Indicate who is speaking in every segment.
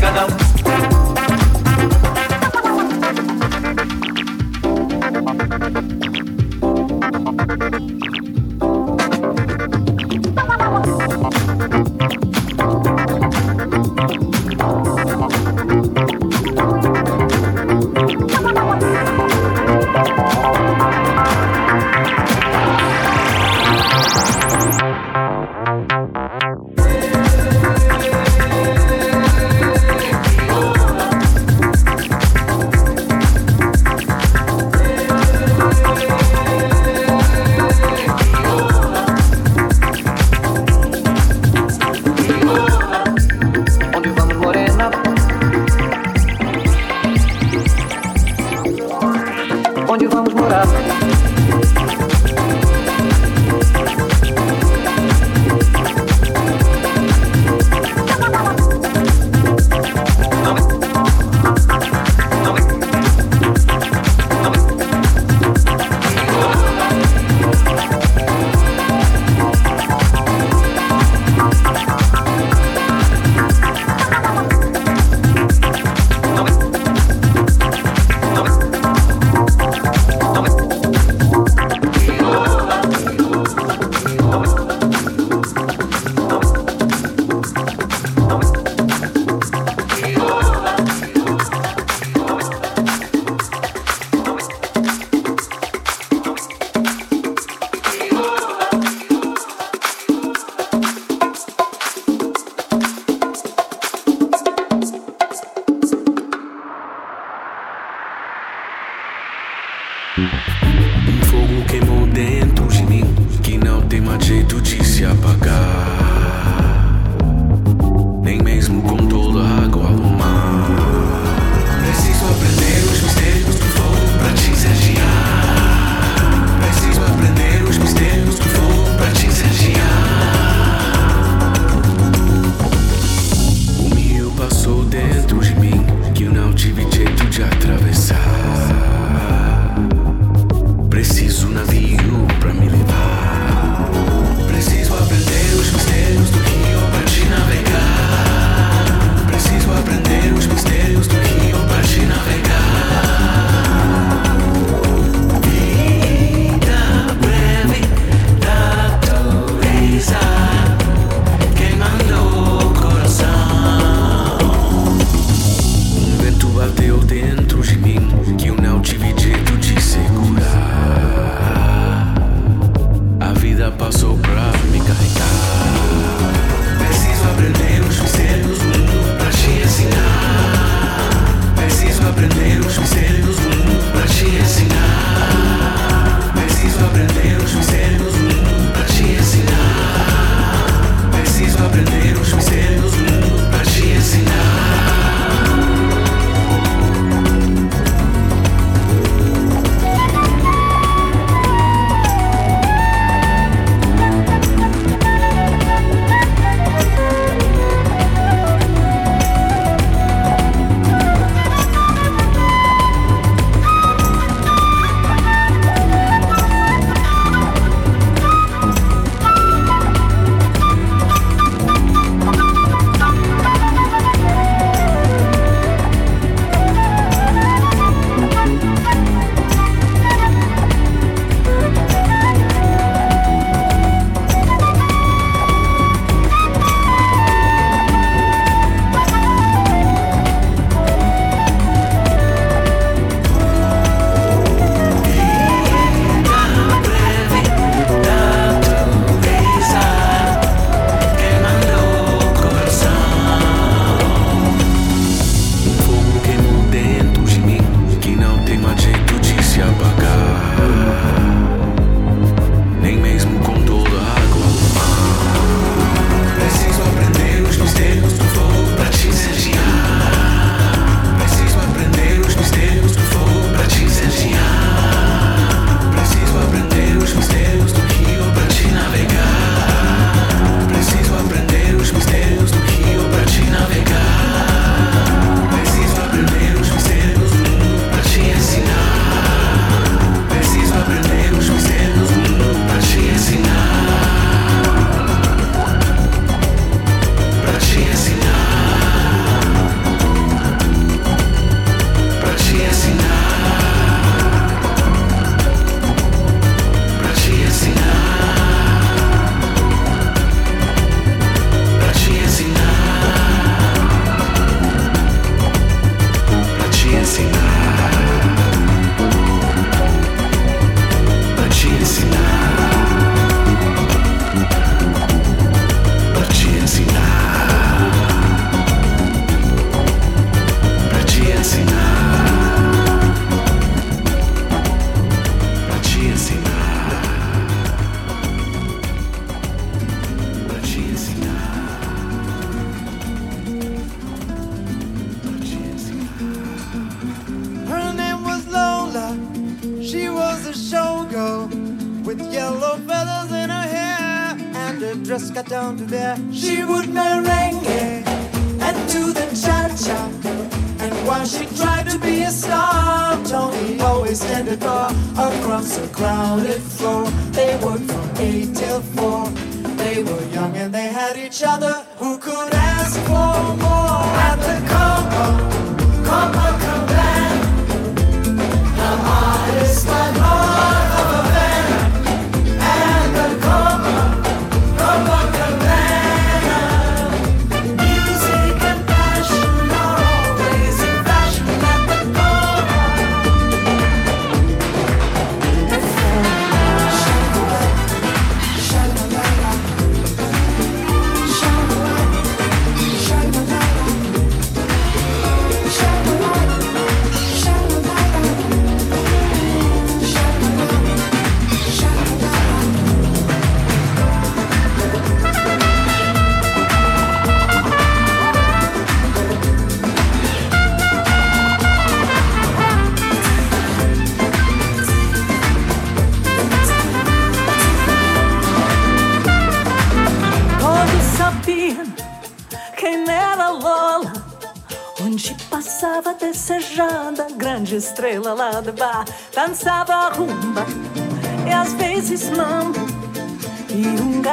Speaker 1: gana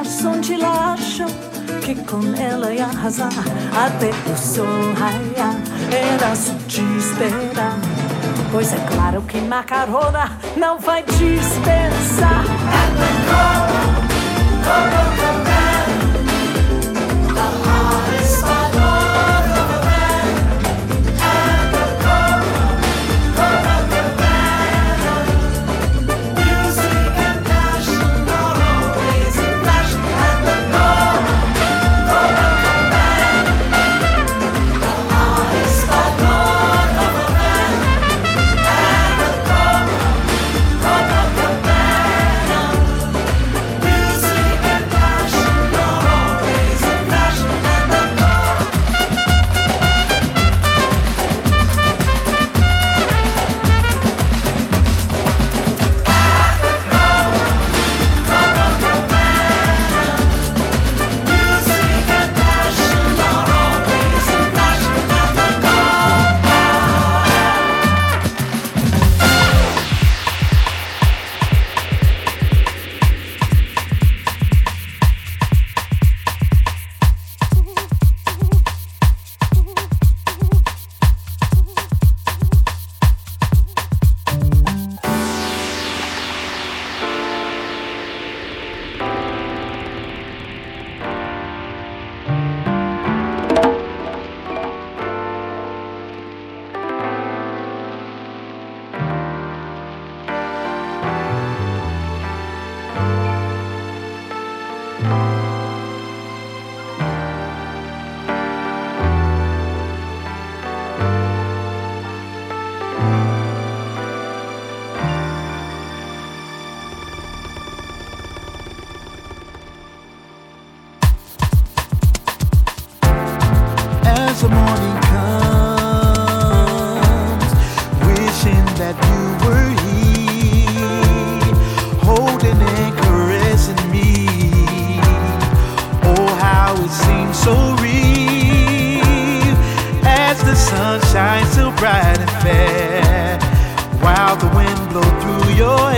Speaker 1: sondilacha que com
Speaker 2: ela ia arrasar até o sol raiar. Era sutil esperar, pois é claro que macarona não vai dispensar.
Speaker 3: É as the morning comes, wishing that you were here, holding and caressing me. Oh, how it seems so real as the sun shines so bright and fair, while the wind blows through your hair.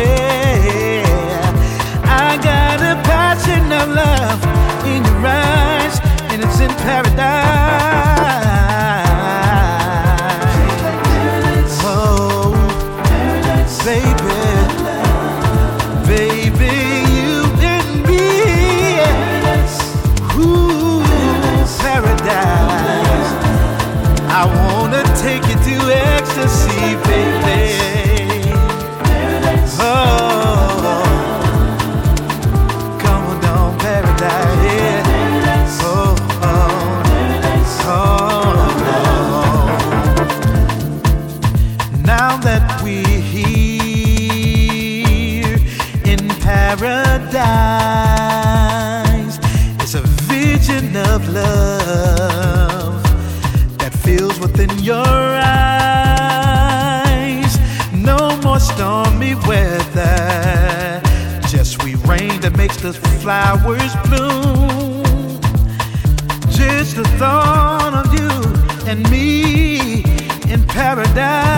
Speaker 3: Flowers bloom. Just the thought of you and me in paradise.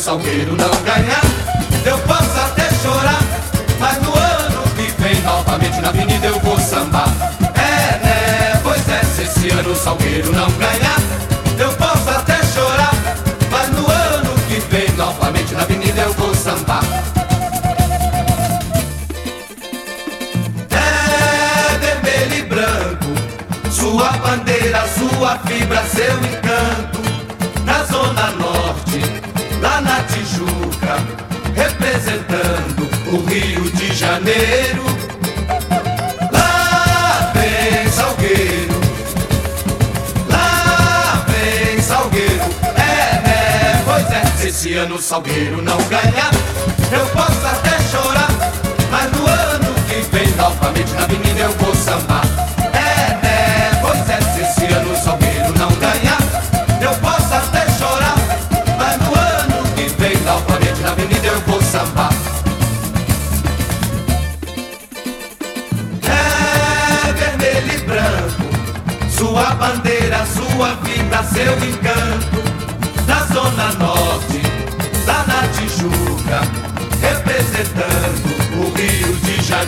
Speaker 4: Salgueiro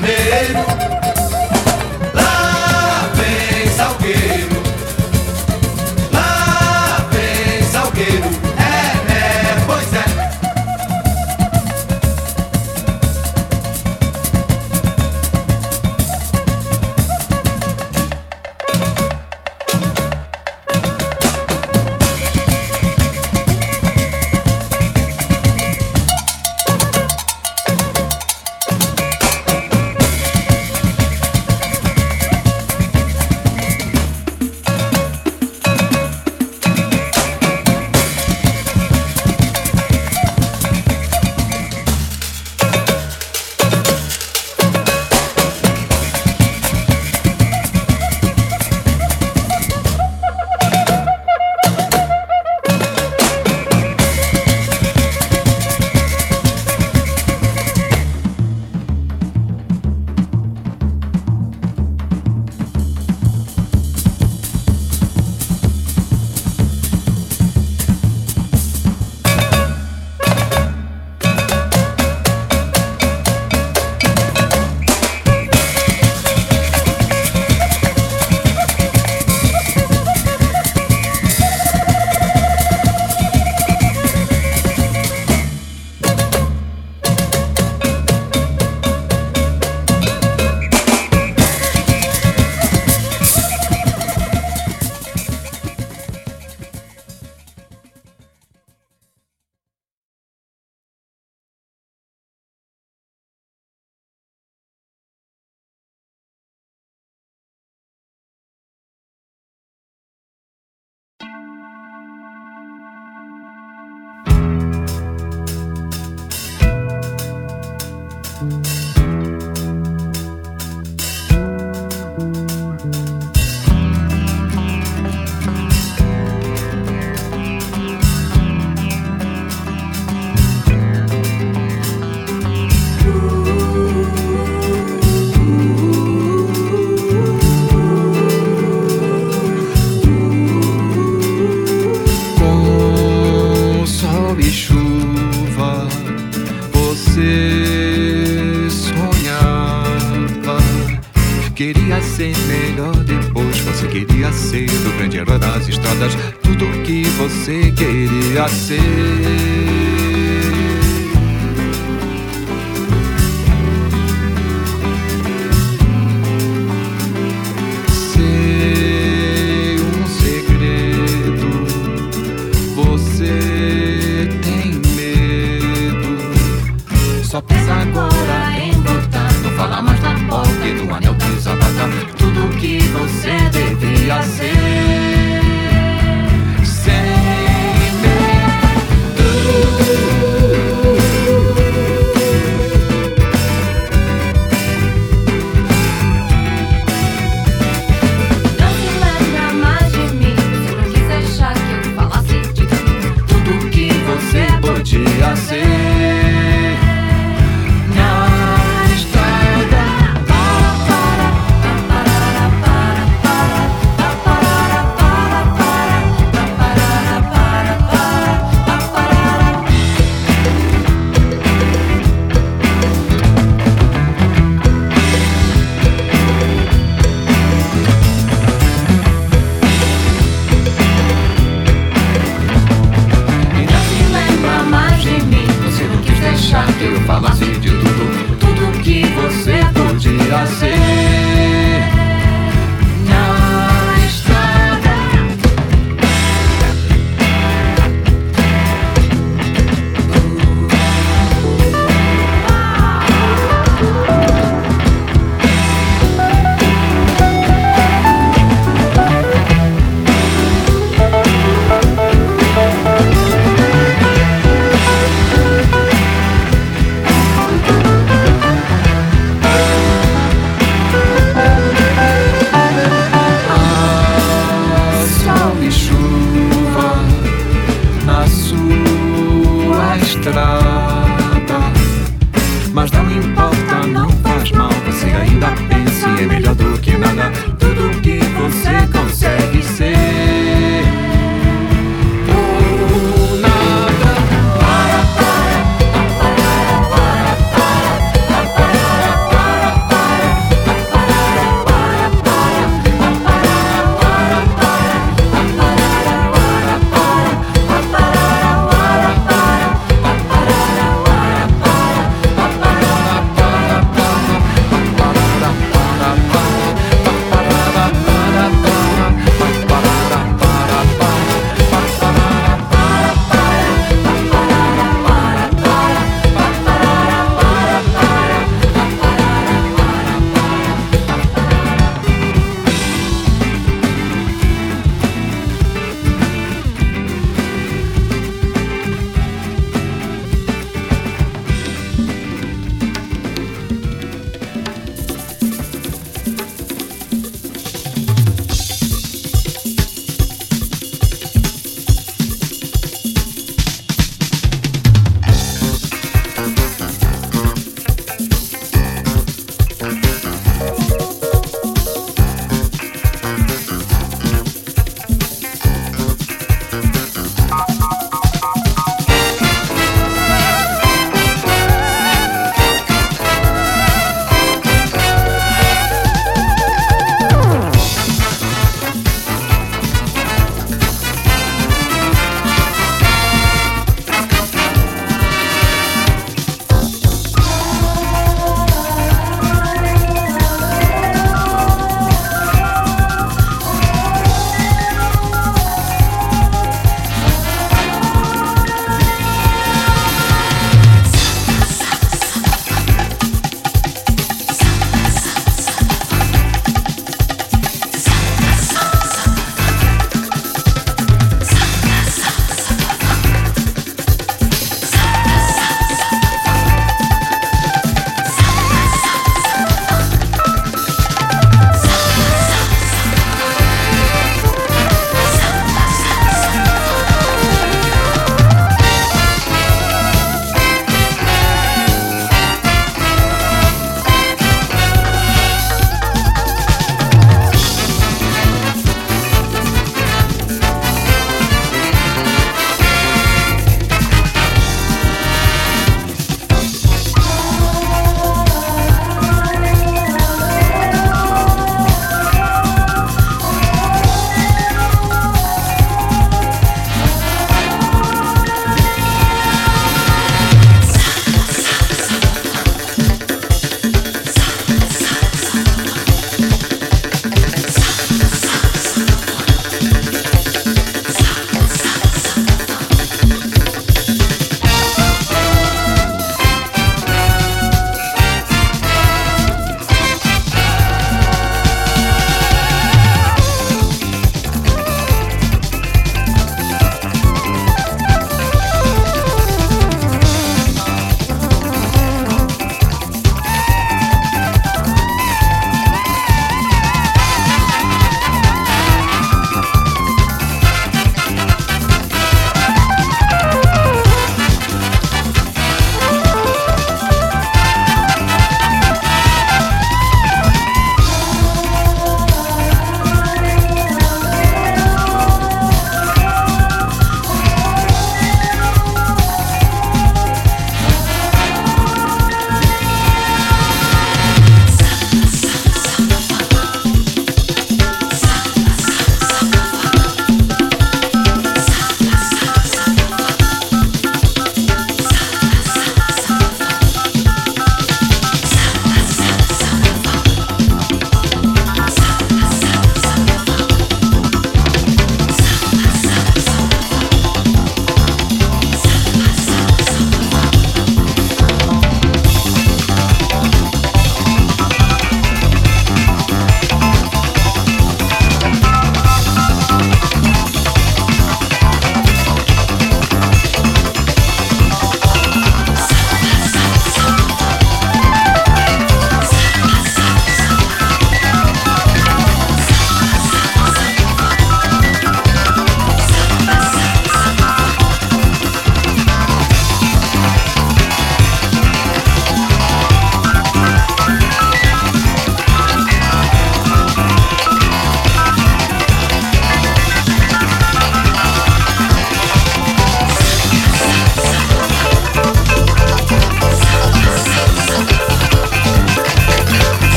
Speaker 5: Candel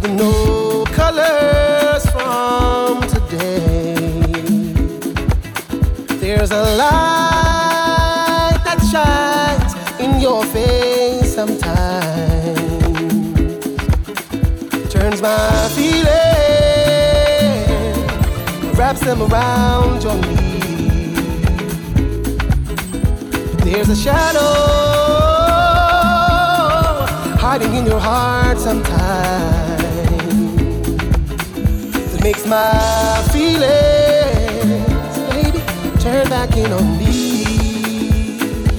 Speaker 5: with no colors from today. There's a light that shines in your face sometimes turns my feeling, wraps them around your knees. There's a shadow hiding in your heart sometimes my feelings, baby, turn back in on me.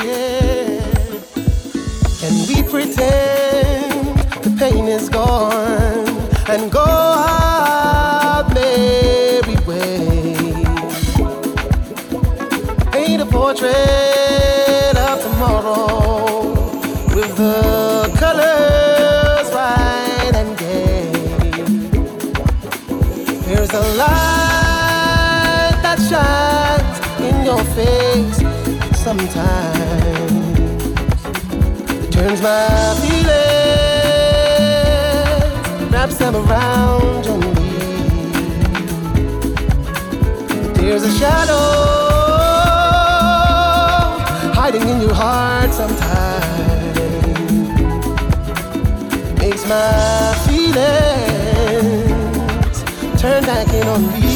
Speaker 5: Yeah. Can we pretend the pain is gone? and go our merry way. Paint a portrait your face sometimes. It turns my feelings wraps them around your knees. There's a shadow hiding in your heart sometimes. Makes my feelings turn back in on me.